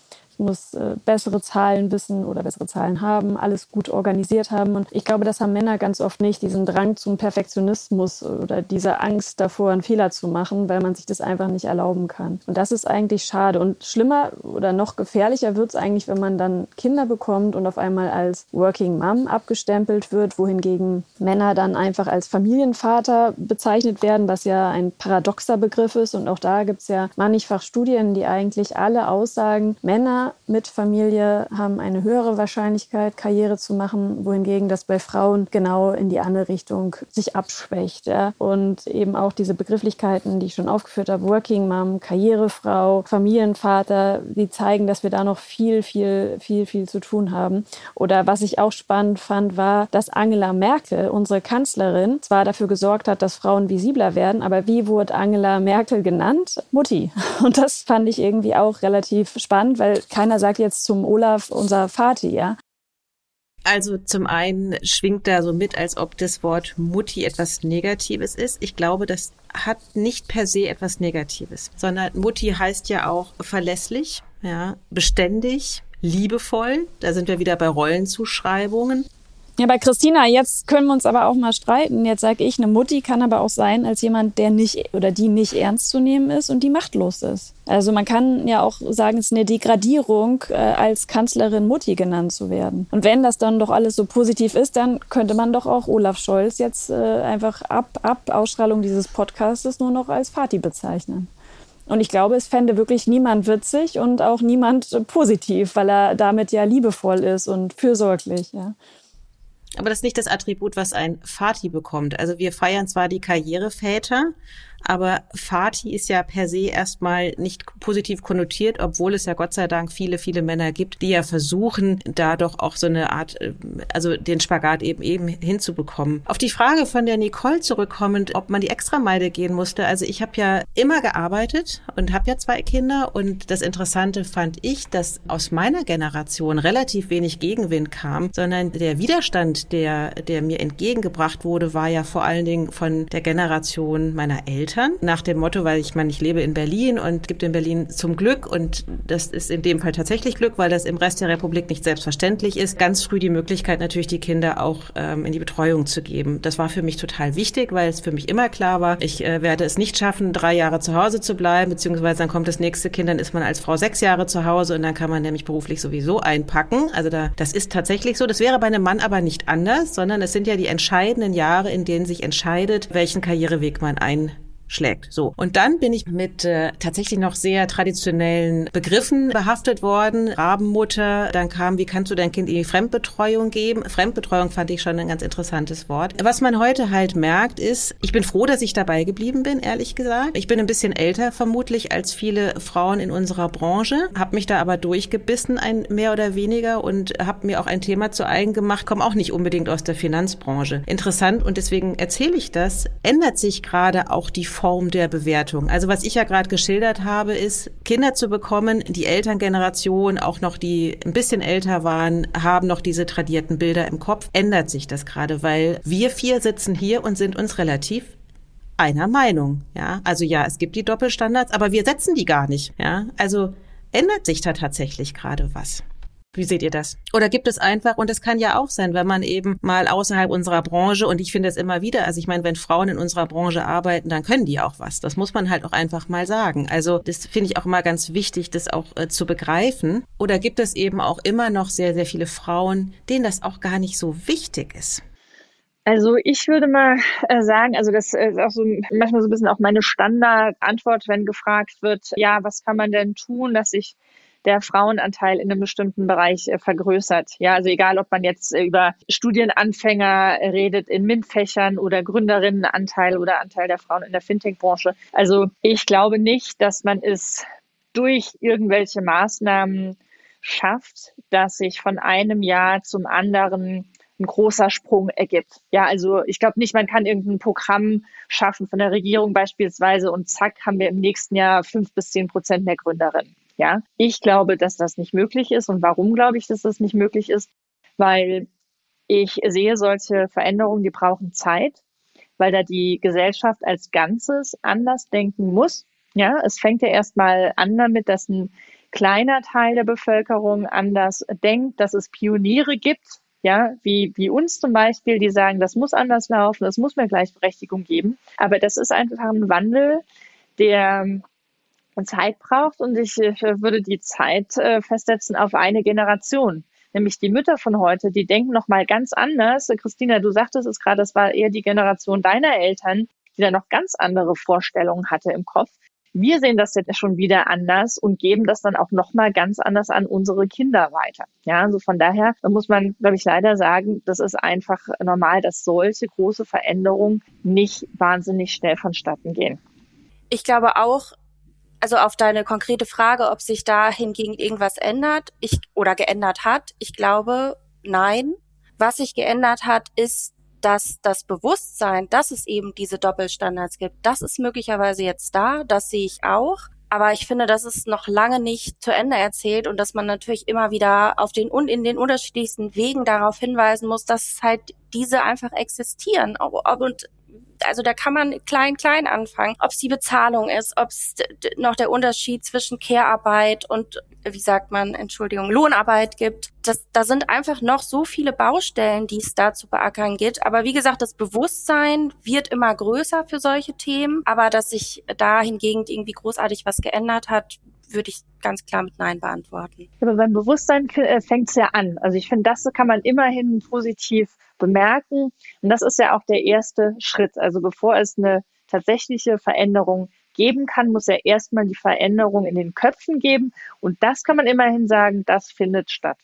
muss äh, bessere Zahlen wissen oder bessere Zahlen haben, alles gut organisiert haben. Und ich glaube, das haben Männer ganz oft nicht, diesen Drang zum Perfektionismus oder diese Angst davor, einen Fehler zu machen, weil man sich das einfach nicht erlauben kann. Und das ist eigentlich schade. Und schlimmer oder noch gefährlicher wird es eigentlich, wenn man dann Kinder bekommt und auf einmal als Working Mom abgestempelt wird, wohingegen Männer dann einfach als Familienvater bezeichnet werden, was ja ein paradoxer Begriff ist. Und auch da gibt es ja mannigfach Studien, die eigentlich alle aussagen, Männer Mit Familie haben eine höhere Wahrscheinlichkeit, Karriere zu machen, wohingegen das bei Frauen genau in die andere Richtung sich abschwächt. Ja? Und eben auch diese Begrifflichkeiten, die ich schon aufgeführt habe, Working Mom, Karrierefrau, Familienvater, die zeigen, dass wir da noch viel, viel, viel, viel zu tun haben. Oder was ich auch spannend fand, war, dass Angela Merkel, unsere Kanzlerin, zwar dafür gesorgt hat, dass Frauen visibler werden, aber wie wurde Angela Merkel genannt? Mutti. Und das fand ich irgendwie auch relativ spannend, weil keiner sagt jetzt zum Olaf unser Vati, ja. Also zum einen schwingt da so mit, als ob das Wort Mutti etwas Negatives ist. Ich glaube, das hat nicht per se etwas Negatives, sondern Mutti heißt ja auch verlässlich, ja, beständig, liebevoll. Da sind wir wieder bei Rollenzuschreibungen. Ja, bei Christina, jetzt können wir uns aber auch mal streiten. Jetzt sage ich, eine Mutti kann aber auch sein als jemand, der nicht oder die nicht ernst zu nehmen ist und die machtlos ist. Also man kann ja auch sagen, es ist eine Degradierung, äh, als Kanzlerin Mutti genannt zu werden. Und wenn das dann doch alles so positiv ist, dann könnte man doch auch Olaf Scholz jetzt äh, einfach ab, ab Ausstrahlung dieses Podcastes nur noch als Vati bezeichnen. Und ich glaube, es fände wirklich niemand witzig und auch niemand positiv, weil er damit ja liebevoll ist und fürsorglich. Ja. Aber das ist nicht das Attribut, was ein Vati bekommt. Also wir feiern zwar die Karriereväter, aber Fati ist ja per se erstmal nicht positiv konnotiert, obwohl es ja Gott sei Dank viele, viele Männer gibt, die ja versuchen, da doch auch so eine Art, äh, also den Spagat eben eben hinzubekommen. Auf die Frage von der Nicole zurückkommend, ob man die Extrameile gehen musste. Also ich habe ja immer gearbeitet und habe ja zwei Kinder und das Interessante fand ich, dass aus meiner Generation relativ wenig Gegenwind kam, sondern der Widerstand, der, der mir entgegengebracht wurde, war ja vor allen Dingen von der Generation meiner Eltern Eltern nach dem Motto, weil ich meine, ich lebe in Berlin und gibt in Berlin zum Glück und das ist in dem Fall tatsächlich Glück, weil das im Rest der Republik nicht selbstverständlich ist, ganz früh die Möglichkeit natürlich die Kinder auch ähm, in die Betreuung zu geben. Das war für mich total wichtig, weil es für mich immer klar war, ich äh, werde es nicht schaffen, drei Jahre zu Hause zu bleiben, beziehungsweise dann kommt das nächste Kind, dann ist man als Frau sechs Jahre zu Hause und dann kann man nämlich beruflich sowieso einpacken. Also da, das ist tatsächlich so. Das wäre bei einem Mann aber nicht anders, sondern es sind ja die entscheidenden Jahre, in denen sich entscheidet, welchen Karriereweg man ein schlägt. So. Und dann bin ich mit äh, tatsächlich noch sehr traditionellen Begriffen behaftet worden. Rabenmutter, dann kam, wie kannst du dein Kind in die Fremdbetreuung geben? Fremdbetreuung fand ich schon ein ganz interessantes Wort. Was man heute halt merkt, ist, ich bin froh, dass ich dabei geblieben bin, ehrlich gesagt. Ich bin ein bisschen älter vermutlich als viele Frauen in unserer Branche, habe mich da aber durchgebissen, ein mehr oder weniger, und habe mir auch ein Thema zu eigen gemacht, komme auch nicht unbedingt aus der Finanzbranche. Interessant und deswegen erzähle ich das, ändert sich gerade auch die Form der Bewertung. Also was ich ja gerade geschildert habe, ist, Kinder zu bekommen, die Elterngeneration, auch noch die ein bisschen älter waren, haben noch diese tradierten Bilder im Kopf. Ändert sich das gerade, weil wir vier sitzen hier und sind uns relativ einer Meinung. Ja, also ja, es gibt die Doppelstandards, aber wir setzen die gar nicht. Ja, also ändert sich da tatsächlich gerade was. Wie seht ihr das? Oder gibt es einfach, und es kann ja auch sein, wenn man eben mal außerhalb unserer Branche, und ich finde es immer wieder, also ich meine, wenn Frauen in unserer Branche arbeiten, dann können die auch was. Das muss man halt auch einfach mal sagen. Also das finde ich auch immer ganz wichtig, das auch äh, zu begreifen. Oder gibt es eben auch immer noch sehr, sehr viele Frauen, denen das auch gar nicht so wichtig ist? Also ich würde mal äh, sagen, also das ist auch so manchmal so ein bisschen auch meine Standardantwort, wenn gefragt wird, ja, was kann man denn tun, dass ich der Frauenanteil in einem bestimmten Bereich äh, vergrößert. Ja, also egal, ob man jetzt äh, über Studienanfänger redet in MINT-Fächern oder Gründerinnenanteil oder Anteil der Frauen in der Fintech-Branche. Also ich glaube nicht, dass man es durch irgendwelche Maßnahmen schafft, dass sich von einem Jahr zum anderen ein großer Sprung ergibt. Ja, also ich glaube nicht, man kann irgendein Programm schaffen von der Regierung beispielsweise und zack haben wir im nächsten Jahr fünf bis zehn Prozent mehr Gründerinnen. Ja, ich glaube, dass das nicht möglich ist. Und warum glaube ich, dass das nicht möglich ist? Weil ich sehe solche Veränderungen, die brauchen Zeit, weil da die Gesellschaft als Ganzes anders denken muss. Ja, es fängt ja erstmal an damit, dass ein kleiner Teil der Bevölkerung anders denkt, dass es Pioniere gibt, ja, wie, wie uns zum Beispiel, die sagen, das muss anders laufen, das muss mehr Gleichberechtigung geben. Aber das ist einfach ein Wandel, der Zeit braucht und ich würde die Zeit äh, festsetzen auf eine Generation. Nämlich die Mütter von heute, die denken noch mal ganz anders. Christina, du sagtest es gerade, das war eher die Generation deiner Eltern, die da noch ganz andere Vorstellungen hatte im Kopf. wir sehen das jetzt schon wieder anders und geben das dann auch nochmal ganz anders an unsere Kinder weiter. Ja, also von daher muss man, glaube ich, leider sagen, das ist einfach normal, dass solche große Veränderungen nicht wahnsinnig schnell vonstatten gehen. Ich glaube auch, also auf deine konkrete Frage, ob sich da hingegen irgendwas ändert, ich oder geändert hat, ich glaube, nein. Was sich geändert hat, ist, dass das Bewusstsein, dass es eben diese Doppelstandards gibt, das ist möglicherweise jetzt da, das sehe ich auch. Aber ich finde, das ist noch lange nicht zu Ende erzählt und dass man natürlich immer wieder auf den und in den unterschiedlichsten Wegen darauf hinweisen muss, dass halt diese einfach existieren. Und also da kann man klein, klein anfangen. Ob es die Bezahlung ist, ob es noch der Unterschied zwischen Care-Arbeit und, wie sagt man, Entschuldigung, Lohnarbeit gibt. Das, da sind einfach noch so viele Baustellen, die es da zu beackern gibt. Aber wie gesagt, das Bewusstsein wird immer größer für solche Themen. Aber dass sich da hingegen irgendwie großartig was geändert hat, würde ich ganz klar mit Nein beantworten. Aber beim Bewusstsein äh, fängt es ja an. Also ich finde, das kann man immerhin positiv bemerken. Und das ist ja auch der erste Schritt. Also bevor es eine tatsächliche Veränderung geben kann, muss ja erstmal die Veränderung in den Köpfen geben. Und das kann man immerhin sagen, das findet statt.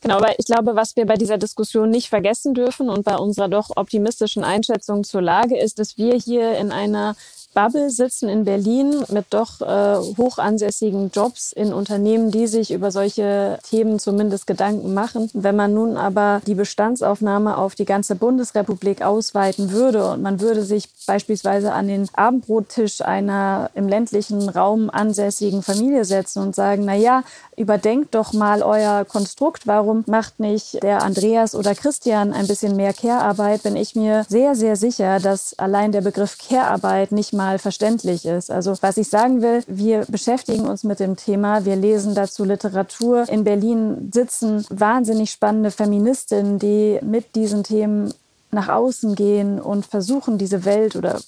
Genau, aber ich glaube, was wir bei dieser Diskussion nicht vergessen dürfen und bei unserer doch optimistischen Einschätzung zur Lage ist, dass wir hier in einer Bubble sitzen in Berlin mit doch äh, hochansässigen Jobs in Unternehmen, die sich über solche Themen zumindest Gedanken machen. Wenn man nun aber die Bestandsaufnahme auf die ganze Bundesrepublik ausweiten würde und man würde sich beispielsweise an den Abendbrottisch einer im ländlichen Raum ansässigen Familie setzen und sagen, na ja, überdenkt doch mal euer Konstrukt. Warum macht nicht der Andreas oder Christian ein bisschen mehr Care-Arbeit? Bin ich mir sehr, sehr sicher, dass allein der Begriff Care-Arbeit nicht mal mal verständlich ist. Also was ich sagen will, wir beschäftigen uns mit dem Thema, wir lesen dazu Literatur. In Berlin sitzen wahnsinnig spannende Feministinnen, die mit diesen Themen nach außen gehen und versuchen, diese Welt oder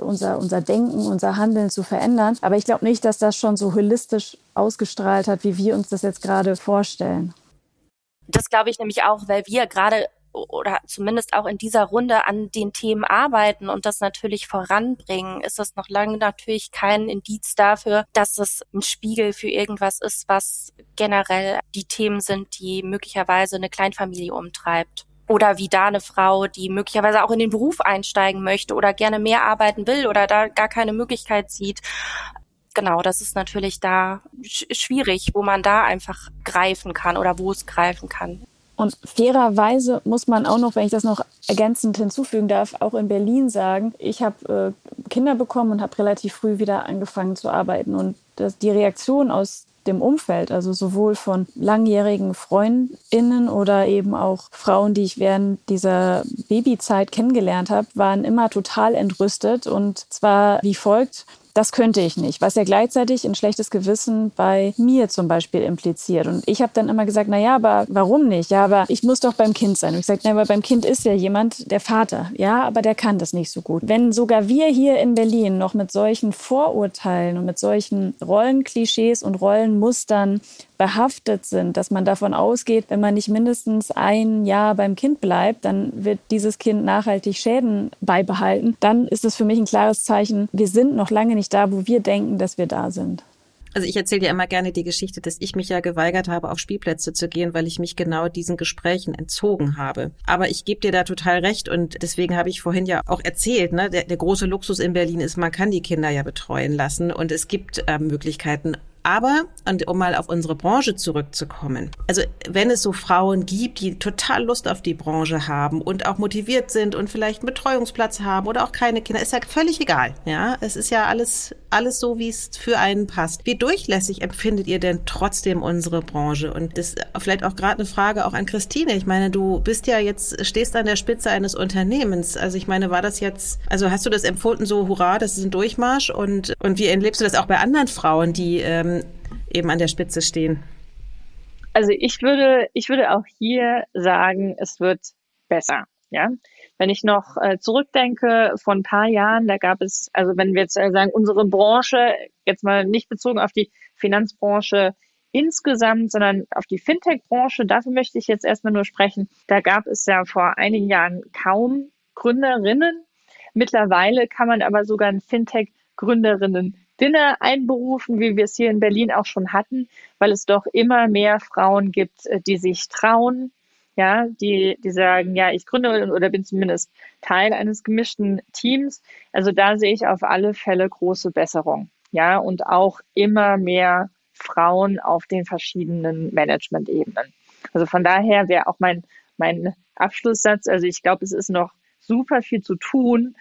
unser, unser Denken, unser Handeln zu verändern. Aber ich glaube nicht, dass das schon so holistisch ausgestrahlt hat, wie wir uns das jetzt gerade vorstellen. Das glaube ich nämlich auch, weil wir gerade oder zumindest auch in dieser Runde an den Themen arbeiten und das natürlich voranbringen, ist das noch lange natürlich kein Indiz dafür, dass es ein Spiegel für irgendwas ist, was generell die Themen sind, die möglicherweise eine Kleinfamilie umtreibt oder wie da eine Frau, die möglicherweise auch in den Beruf einsteigen möchte oder gerne mehr arbeiten will oder da gar keine Möglichkeit sieht. Genau, das ist natürlich da schwierig, wo man da einfach greifen kann oder wo es greifen kann. Und fairerweise muss man auch noch, wenn ich das noch ergänzend hinzufügen darf, auch in Berlin sagen, ich habe äh, Kinder bekommen und habe relativ früh wieder angefangen zu arbeiten. Und das, die Reaktion aus dem Umfeld, also sowohl von langjährigen Freundinnen oder eben auch Frauen, die ich während dieser Babyzeit kennengelernt habe, waren immer total entrüstet und zwar wie folgt das könnte ich nicht, was ja gleichzeitig ein schlechtes Gewissen bei mir zum Beispiel impliziert. Und ich habe dann immer gesagt, na ja, aber warum nicht? Ja, aber ich muss doch beim Kind sein. Und ich sage, na, aber beim Kind ist ja jemand, der Vater. Ja, aber der kann das nicht so gut. Wenn sogar wir hier in Berlin noch mit solchen Vorurteilen und mit solchen Rollenklischees und Rollenmustern behaftet sind, dass man davon ausgeht, wenn man nicht mindestens ein Jahr beim Kind bleibt, dann wird dieses Kind nachhaltig Schäden beibehalten, dann ist es für mich ein klares Zeichen, wir sind noch lange nicht da, wo wir denken, dass wir da sind. Also ich erzähle ja immer gerne die Geschichte, dass ich mich ja geweigert habe, auf Spielplätze zu gehen, weil ich mich genau diesen Gesprächen entzogen habe. Aber ich gebe dir da total recht und deswegen habe ich vorhin ja auch erzählt, ne, der, der große Luxus in Berlin ist, man kann die Kinder ja betreuen lassen und es gibt äh, Möglichkeiten aber, und um mal auf unsere Branche zurückzukommen, also wenn es so Frauen gibt, die total Lust auf die Branche haben und auch motiviert sind und vielleicht einen Betreuungsplatz haben oder auch keine Kinder, ist ja völlig egal. Ja, es ist ja alles, alles so, wie es für einen passt. Wie durchlässig empfindet ihr denn trotzdem unsere Branche? Und das ist vielleicht auch gerade eine Frage auch an Christine. Ich meine, du bist ja jetzt, stehst an der Spitze eines Unternehmens. Also ich meine, war das jetzt, also hast du das empfunden so, hurra, das ist ein Durchmarsch und, und wie erlebst du das auch bei anderen Frauen, die ähm, eben an der Spitze stehen? Also ich würde, ich würde auch hier sagen, es wird besser. Ja, wenn ich noch äh, zurückdenke von ein paar Jahren, da gab es, also wenn wir jetzt äh, sagen, unsere Branche, jetzt mal nicht bezogen auf die Finanzbranche insgesamt, sondern auf die Fintech-Branche, dafür möchte ich jetzt erstmal nur sprechen. Da gab es ja vor einigen Jahren kaum Gründerinnen. Mittlerweile kann man aber sogar ein Fintech Gründerinnen Dinner einberufen, wie wir es hier in Berlin auch schon hatten, weil es doch immer mehr Frauen gibt, äh, die sich trauen, ja, die, die sagen, ja, ich gründe oder bin zumindest Teil eines gemischten Teams. Also da sehe ich auf alle Fälle große Besserung. Ja, und auch immer mehr Frauen auf den verschiedenen Management-Ebenen. Also von daher wäre auch mein, mein Abschlusssatz, also ich glaube, es ist noch super viel zu tun,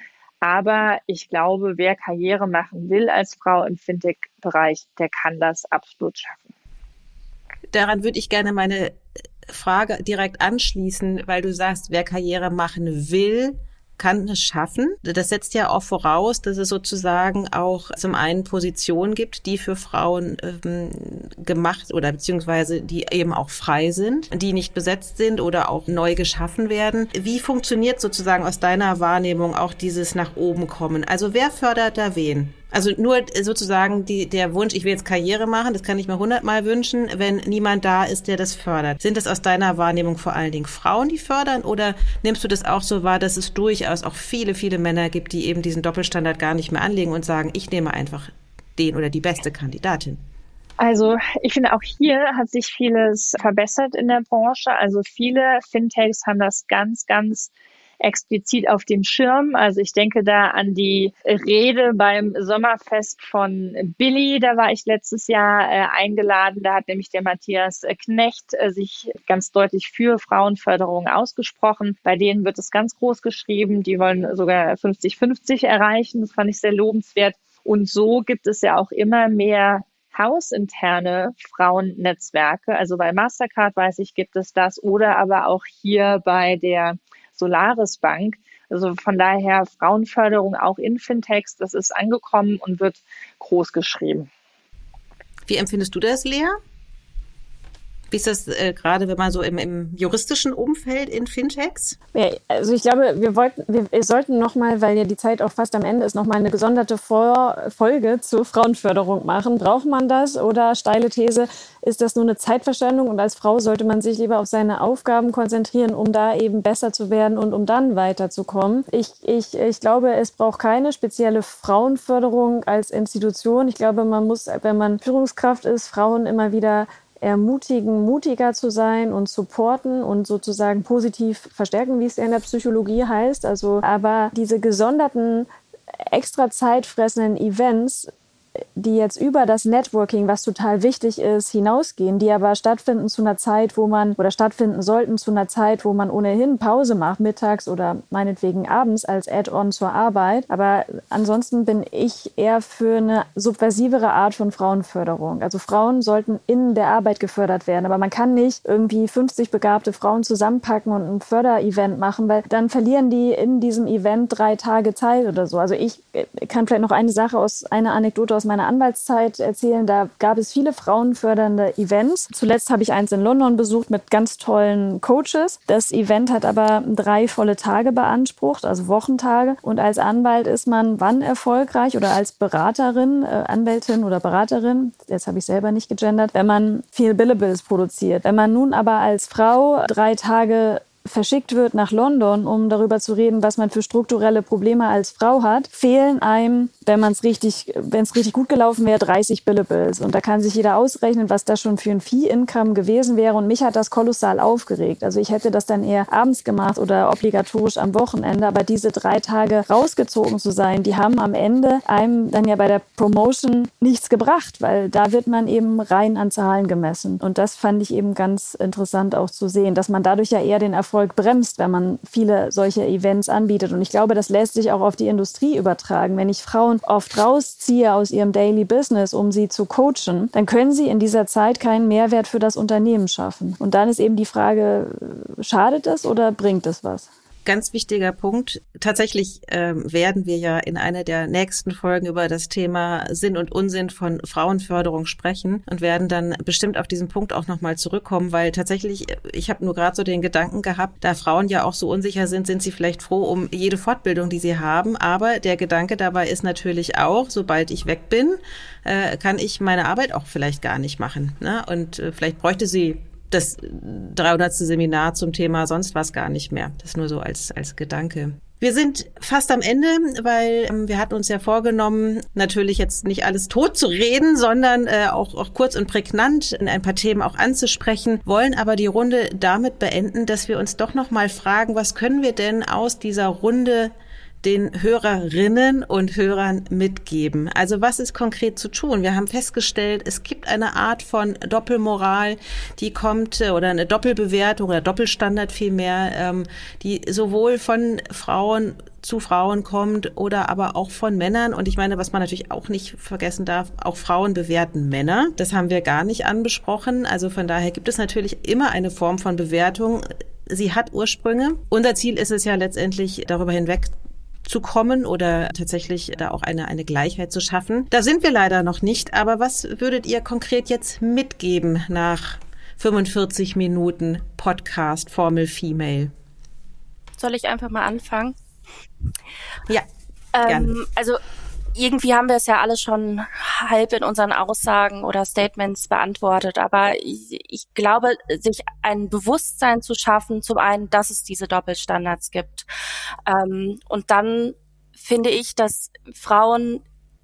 aber ich glaube, wer Karriere machen will als Frau im Fintech-Bereich, der kann das absolut schaffen. Daran würde ich gerne meine Frage direkt anschließen, weil du sagst, wer Karriere machen will, kann es schaffen. Das setzt ja auch voraus, dass es sozusagen auch zum einen Positionen gibt, die für Frauen ähm, gemacht oder beziehungsweise die eben auch frei sind, die nicht besetzt sind oder auch neu geschaffen werden. Wie funktioniert sozusagen aus deiner Wahrnehmung auch dieses nach oben kommen? Also wer fördert da wen? Also nur sozusagen die, der Wunsch, ich will jetzt Karriere machen, das kann ich mir hundertmal wünschen, wenn niemand da ist, der das fördert. Sind das aus deiner Wahrnehmung vor allen Dingen Frauen, die fördern oder nimmst du das auch so wahr, dass es durchaus auch viele, viele Männer gibt, die eben diesen Doppelstandard gar nicht mehr anlegen und sagen, ich nehme einfach den oder die beste Kandidatin? Also ich finde auch hier hat sich vieles verbessert in der Branche. Also viele Fintechs haben das ganz, ganz explizit auf dem Schirm. Also ich denke da an die Rede beim Sommerfest von Billy. Da war ich letztes Jahr äh, eingeladen. Da hat nämlich der Matthias Knecht äh, sich ganz deutlich für Frauenförderung ausgesprochen. Bei denen wird es ganz groß geschrieben. Die wollen sogar 50-50 erreichen. Das fand ich sehr lobenswert. Und so gibt es ja auch immer mehr hausinterne Frauennetzwerke. Also bei Mastercard weiß ich, gibt es das oder aber auch hier bei der Solaris Bank. Also von daher Frauenförderung auch in Fintechs, das ist angekommen und wird groß geschrieben. Wie empfindest du das, Lea? Wie ist das äh, gerade, wenn man so im, im, juristischen Umfeld in Fintechs? Ja, also ich glaube, wir wollten, wir, wir sollten nochmal, weil ja die Zeit auch fast am Ende ist, nochmal eine gesonderte Vor Folge zur Frauenförderung machen. Braucht man das oder steile These, ist das nur eine Zeitverschwendung und als Frau sollte man sich lieber auf seine Aufgaben konzentrieren, um da eben besser zu werden und um dann weiterzukommen. Ich, ich, ich glaube, es braucht keine spezielle Frauenförderung als Institution. Ich glaube, man muss, wenn man Führungskraft ist, Frauen immer wieder ermutigen, mutiger zu sein und supporten und sozusagen positiv verstärken, wie es in der Psychologie heißt. Also, aber diese gesonderten, extra zeitfressenden Events die jetzt über das Networking, was total wichtig ist, hinausgehen, die aber stattfinden zu einer Zeit, wo man oder stattfinden sollten zu einer Zeit, wo man ohnehin Pause macht, mittags oder meinetwegen abends als Add-on zur Arbeit. Aber ansonsten bin ich eher für eine subversivere Art von Frauenförderung. Also Frauen sollten in der Arbeit gefördert werden, aber man kann nicht irgendwie 50 begabte Frauen zusammenpacken und ein Förderevent machen, weil dann verlieren die in diesem Event drei Tage Zeit oder so. Also ich kann vielleicht noch eine Sache aus einer Anekdote aus aus meiner Anwaltszeit erzählen. Da gab es viele frauenfördernde Events. Zuletzt habe ich eins in London besucht mit ganz tollen Coaches. Das Event hat aber drei volle Tage beansprucht, also Wochentage. Und als Anwalt ist man wann erfolgreich oder als Beraterin, äh, Anwältin oder Beraterin, jetzt habe ich selber nicht gegendert, wenn man viel Billables produziert. Wenn man nun aber als Frau drei Tage verschickt wird nach London, um darüber zu reden, was man für strukturelle Probleme als Frau hat, fehlen einem, wenn man es richtig, wenn es richtig gut gelaufen wäre, 30 Billables. Und da kann sich jeder ausrechnen, was das schon für ein Fee-Income gewesen wäre. Und mich hat das kolossal aufgeregt. Also ich hätte das dann eher abends gemacht oder obligatorisch am Wochenende. Aber diese drei Tage rausgezogen zu sein, die haben am Ende einem dann ja bei der Promotion nichts gebracht, weil da wird man eben rein an Zahlen gemessen. Und das fand ich eben ganz interessant auch zu sehen, dass man dadurch ja eher den Erfolg bremst, wenn man viele solche Events anbietet. Und ich glaube, das lässt sich auch auf die Industrie übertragen. Wenn ich Frauen oft rausziehe aus ihrem Daily Business, um sie zu coachen, dann können sie in dieser Zeit keinen Mehrwert für das Unternehmen schaffen. Und dann ist eben die Frage, schadet es oder bringt es was? Ganz wichtiger Punkt. Tatsächlich ähm, werden wir ja in einer der nächsten Folgen über das Thema Sinn und Unsinn von Frauenförderung sprechen und werden dann bestimmt auf diesen Punkt auch nochmal zurückkommen, weil tatsächlich, ich habe nur gerade so den Gedanken gehabt, da Frauen ja auch so unsicher sind, sind sie vielleicht froh um jede Fortbildung, die sie haben. Aber der Gedanke dabei ist natürlich auch, sobald ich weg bin, äh, kann ich meine Arbeit auch vielleicht gar nicht machen. Ne? Und äh, vielleicht bräuchte sie das 300. Seminar zum Thema sonst was gar nicht mehr. Das nur so als, als Gedanke. Wir sind fast am Ende, weil ähm, wir hatten uns ja vorgenommen, natürlich jetzt nicht alles tot zu reden, sondern äh, auch, auch kurz und prägnant in ein paar Themen auch anzusprechen, wollen aber die Runde damit beenden, dass wir uns doch noch mal fragen, was können wir denn aus dieser Runde den Hörerinnen und Hörern mitgeben? Also was ist konkret zu tun? Wir haben festgestellt, es gibt eine Art von Doppelmoral, die kommt oder eine Doppelbewertung oder Doppelstandard vielmehr, ähm, die sowohl von Frauen zu Frauen kommt oder aber auch von Männern. Und ich meine, was man natürlich auch nicht vergessen darf, auch Frauen bewerten Männer. Das haben wir gar nicht anbesprochen. Also von daher gibt es natürlich immer eine Form von Bewertung. Sie hat Ursprünge. Unser Ziel ist es ja letztendlich darüber hinweg zu kommen oder tatsächlich da auch eine, eine Gleichheit zu schaffen. Da sind wir leider noch nicht, aber was würdet ihr konkret jetzt mitgeben nach 45 Minuten Podcast Formel Female? Soll ich einfach mal anfangen? Ja. Ähm, also irgendwie haben wir es ja alle schon halb in unseren Aussagen oder Statements beantwortet, aber ich, ich, glaube, sich ein Bewusstsein zu schaffen, zum einen, dass es diese Doppelstandards gibt. Ähm, und dann finde ich, dass Frauen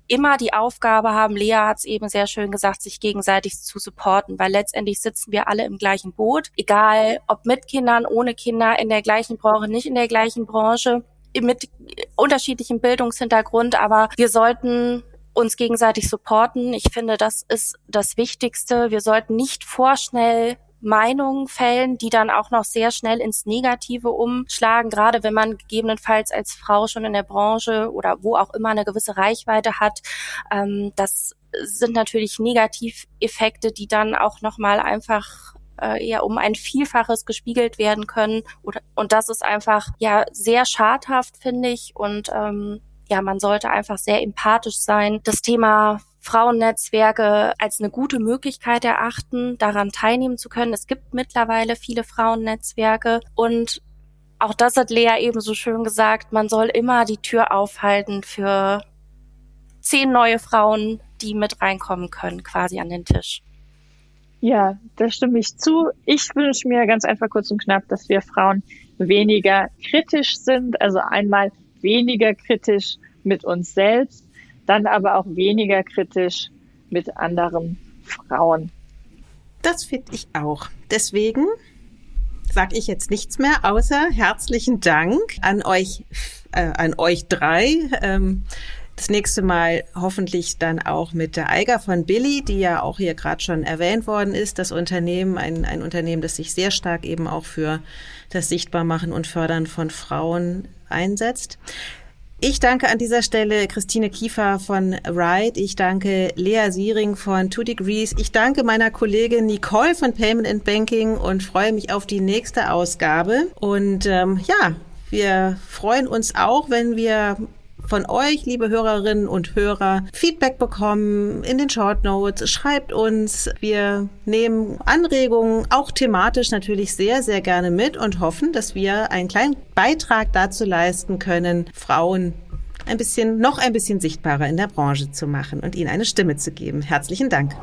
immer die Aufgabe haben, Lea hat es eben sehr schön gesagt, sich gegenseitig zu supporten, weil letztendlich sitzen wir alle im gleichen Boot, egal ob mit Kindern, ohne Kinder, in der gleichen Branche, nicht in der gleichen Branche mit unterschiedlichem Bildungshintergrund, aber wir sollten uns gegenseitig supporten. Ich finde, das ist das Wichtigste. Wir sollten nicht vorschnell Meinungen fällen, die dann auch noch sehr schnell ins Negative umschlagen, gerade wenn man gegebenenfalls als Frau schon in der Branche oder wo auch immer eine gewisse Reichweite hat. Ähm, das sind natürlich Negativeffekte, die dann auch nochmal einfach äh, ja um ein Vielfaches gespiegelt werden können. Oder, und das ist einfach ja sehr schadhaft, finde ich. Und ähm, ja, man sollte einfach sehr empathisch sein. Das Thema Frauennetzwerke als eine gute Möglichkeit erachten, daran teilnehmen zu können. Es gibt mittlerweile viele Frauennetzwerke und auch das hat Lea eben so schön gesagt, man soll immer die Tür aufhalten für zehn neue Frauen, die mit reinkommen können, quasi an den Tisch. Ja, da stimme ich zu. Ich wünsche mir ganz einfach kurz und knapp, dass wir Frauen weniger kritisch sind. Also einmal weniger kritisch mit uns selbst, dann aber auch weniger kritisch mit anderen Frauen. Das finde ich auch. Deswegen sage ich jetzt nichts mehr, außer herzlichen Dank an euch, äh, an euch drei. Ähm, das nächste Mal hoffentlich dann auch mit der Eiger von Billy, die ja auch hier gerade schon erwähnt worden ist. Das Unternehmen, ein, ein Unternehmen, das sich sehr stark eben auch für das Sichtbarmachen und Fördern von Frauen einsetzt. Ich danke an dieser Stelle Christine Kiefer von Ride. Ich danke Lea Siering von Two Degrees. Ich danke meiner Kollegin Nicole von Payment and Banking und freue mich auf die nächste Ausgabe. Und ähm, ja, wir freuen uns auch, wenn wir von euch, liebe Hörerinnen und Hörer, Feedback bekommen in den Short Notes. Schreibt uns. Wir nehmen Anregungen, auch thematisch natürlich sehr, sehr gerne mit und hoffen, dass wir einen kleinen Beitrag dazu leisten können, Frauen ein bisschen, noch ein bisschen sichtbarer in der Branche zu machen und ihnen eine Stimme zu geben. Herzlichen Dank.